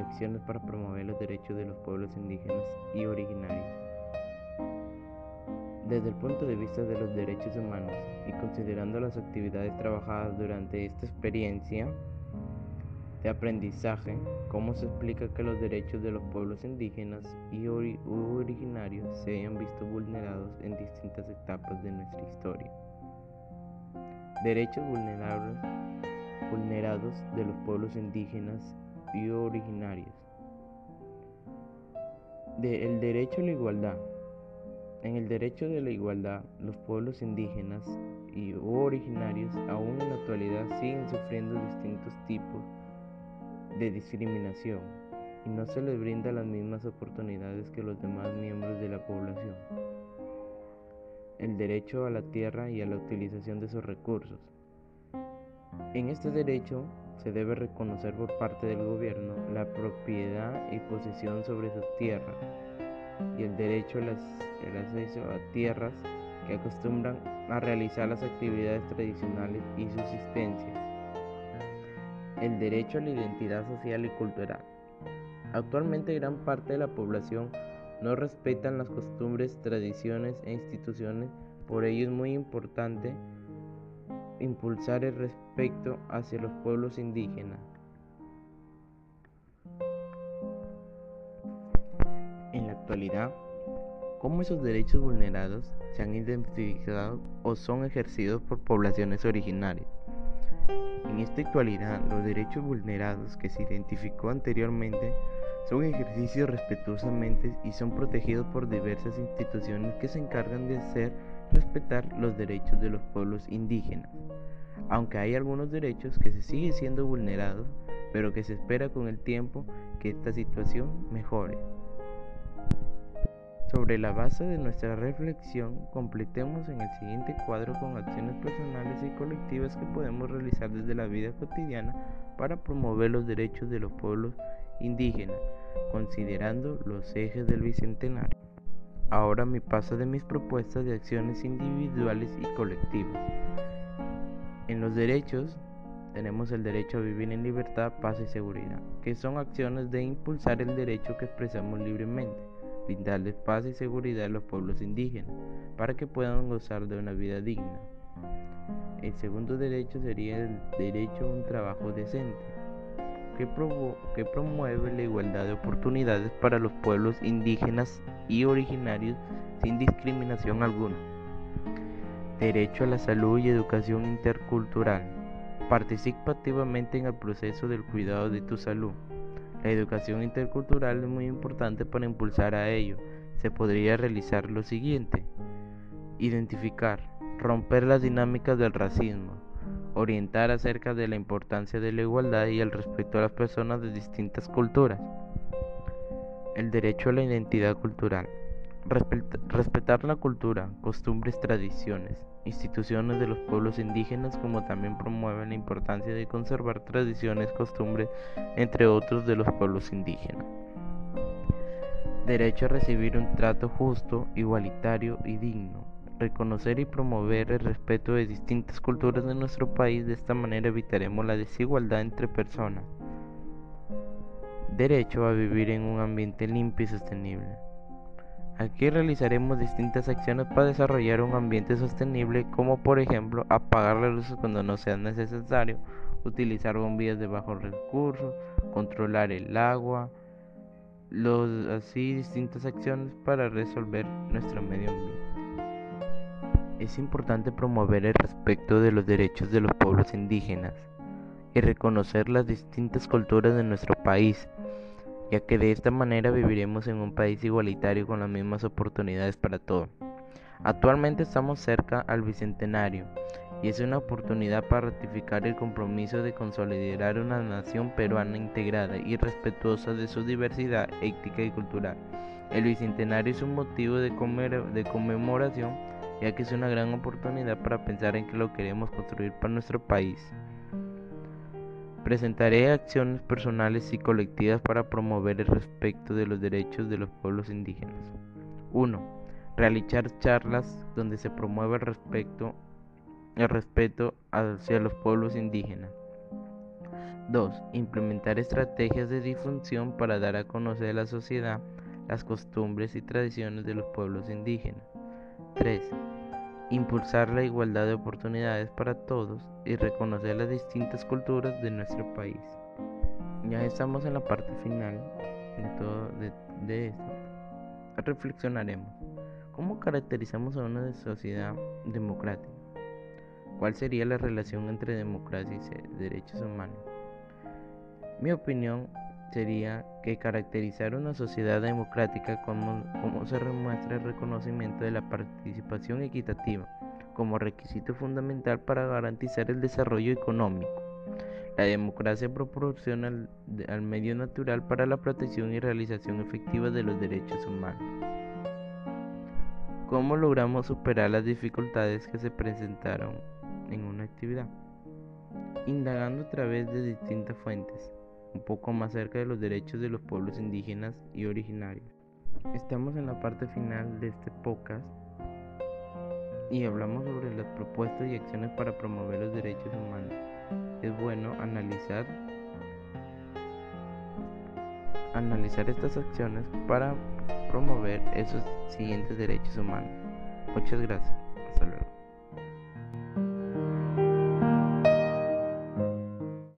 acciones para promover los derechos de los pueblos indígenas y originarios. Desde el punto de vista de los derechos humanos y considerando las actividades trabajadas durante esta experiencia de aprendizaje, ¿cómo se explica que los derechos de los pueblos indígenas y originarios se hayan visto vulnerados en distintas etapas de nuestra historia? Derechos vulnerables, vulnerados de los pueblos indígenas y originarios. el derecho a la igualdad. En el derecho de la igualdad, los pueblos indígenas y originarios aún en la actualidad siguen sufriendo distintos tipos de discriminación y no se les brinda las mismas oportunidades que los demás miembros de la población. El derecho a la tierra y a la utilización de sus recursos. En este derecho se debe reconocer por parte del gobierno la propiedad y posesión sobre sus tierras y el derecho al acceso a tierras que acostumbran a realizar las actividades tradicionales y subsistencia. El derecho a la identidad social y cultural. Actualmente gran parte de la población no respetan las costumbres, tradiciones e instituciones, por ello es muy importante impulsar el respeto hacia los pueblos indígenas. En la actualidad, ¿cómo esos derechos vulnerados se han identificado o son ejercidos por poblaciones originarias? En esta actualidad, los derechos vulnerados que se identificó anteriormente son ejercicios respetuosamente y son protegidos por diversas instituciones que se encargan de hacer respetar los derechos de los pueblos indígenas, aunque hay algunos derechos que se siguen siendo vulnerados, pero que se espera con el tiempo que esta situación mejore. Sobre la base de nuestra reflexión, completemos en el siguiente cuadro con acciones personales y colectivas que podemos realizar desde la vida cotidiana para promover los derechos de los pueblos indígenas, considerando los ejes del Bicentenario. Ahora me paso de mis propuestas de acciones individuales y colectivas. En los derechos tenemos el derecho a vivir en libertad, paz y seguridad, que son acciones de impulsar el derecho que expresamos libremente, brindarles paz y seguridad a los pueblos indígenas, para que puedan gozar de una vida digna. El segundo derecho sería el derecho a un trabajo decente, que, promueve la igualdad de oportunidades para los pueblos indígenas y originarios sin discriminación alguna. Derecho a la salud y educación intercultural. Participa activamente en el proceso del cuidado de tu salud. La educación intercultural es muy importante para impulsar a ello. Se podría realizar lo siguiente. Identificar, romper las dinámicas del racismo, orientar acerca de la importancia de la igualdad y el respeto a las personas de distintas culturas. El derecho a la identidad cultural. respetar la cultura, costumbres, tradiciones, instituciones de los pueblos indígenas como también promueven la importancia de conservar tradiciones, costumbres, entre otros de los pueblos indígenas. Derecho a recibir un trato justo, igualitario y digno reconocer y promover el respeto de distintas culturas de nuestro país, de esta manera evitaremos la desigualdad entre personas. Derecho a vivir en un ambiente limpio y sostenible. Aquí realizaremos distintas acciones para desarrollar un ambiente sostenible, como por ejemplo apagar las luces cuando no sea necesario, utilizar bombillas de bajos recursos, controlar el agua, los, así distintas acciones para resolver nuestro medio ambiente. Es importante promover el respeto de los derechos de los pueblos indígenas y reconocer las distintas culturas de nuestro país, ya que de esta manera viviremos en un país igualitario con las mismas oportunidades para todos. Actualmente estamos cerca al Bicentenario y es una oportunidad para ratificar el compromiso de consolidar una nación peruana integrada y respetuosa de su diversidad étnica y cultural. El Bicentenario es un motivo de, conmemoración ya que es una gran oportunidad para pensar en que lo queremos construir para nuestro país. Presentaré acciones personales y colectivas para promover el respeto de los derechos de los pueblos indígenas. 1. Realizar charlas donde se promueva el respeto, el respeto hacia los pueblos indígenas. 2. Implementar estrategias de difusión para dar a conocer a la sociedad las costumbres y tradiciones de los pueblos indígenas. 3. Impulsar la igualdad de oportunidades para todos y reconocer las distintas culturas de nuestro país. Ya estamos en la parte final de todo de, esto. Reflexionaremos. ¿Cómo caracterizamos a una sociedad democrática? ¿Cuál sería la relación entre democracia y derechos humanos? Mi opinión sería que caracterizar una sociedad democrática como, como se demuestra el reconocimiento de la participación equitativa como requisito fundamental para garantizar el desarrollo económico. La democracia proporciona al, al medio natural para la protección y realización efectiva de los derechos humanos. ¿Cómo logramos superar las dificultades que se presentaron en una actividad? Indagando a través de distintas fuentes, un poco más cerca de los derechos de los pueblos indígenas y originarios. Estamos en la parte final de este podcast y hablamos sobre las propuestas y acciones para promover los derechos humanos. Es bueno analizar analizar estas acciones para promover esos siguientes derechos humanos. Muchas gracias. Hasta luego.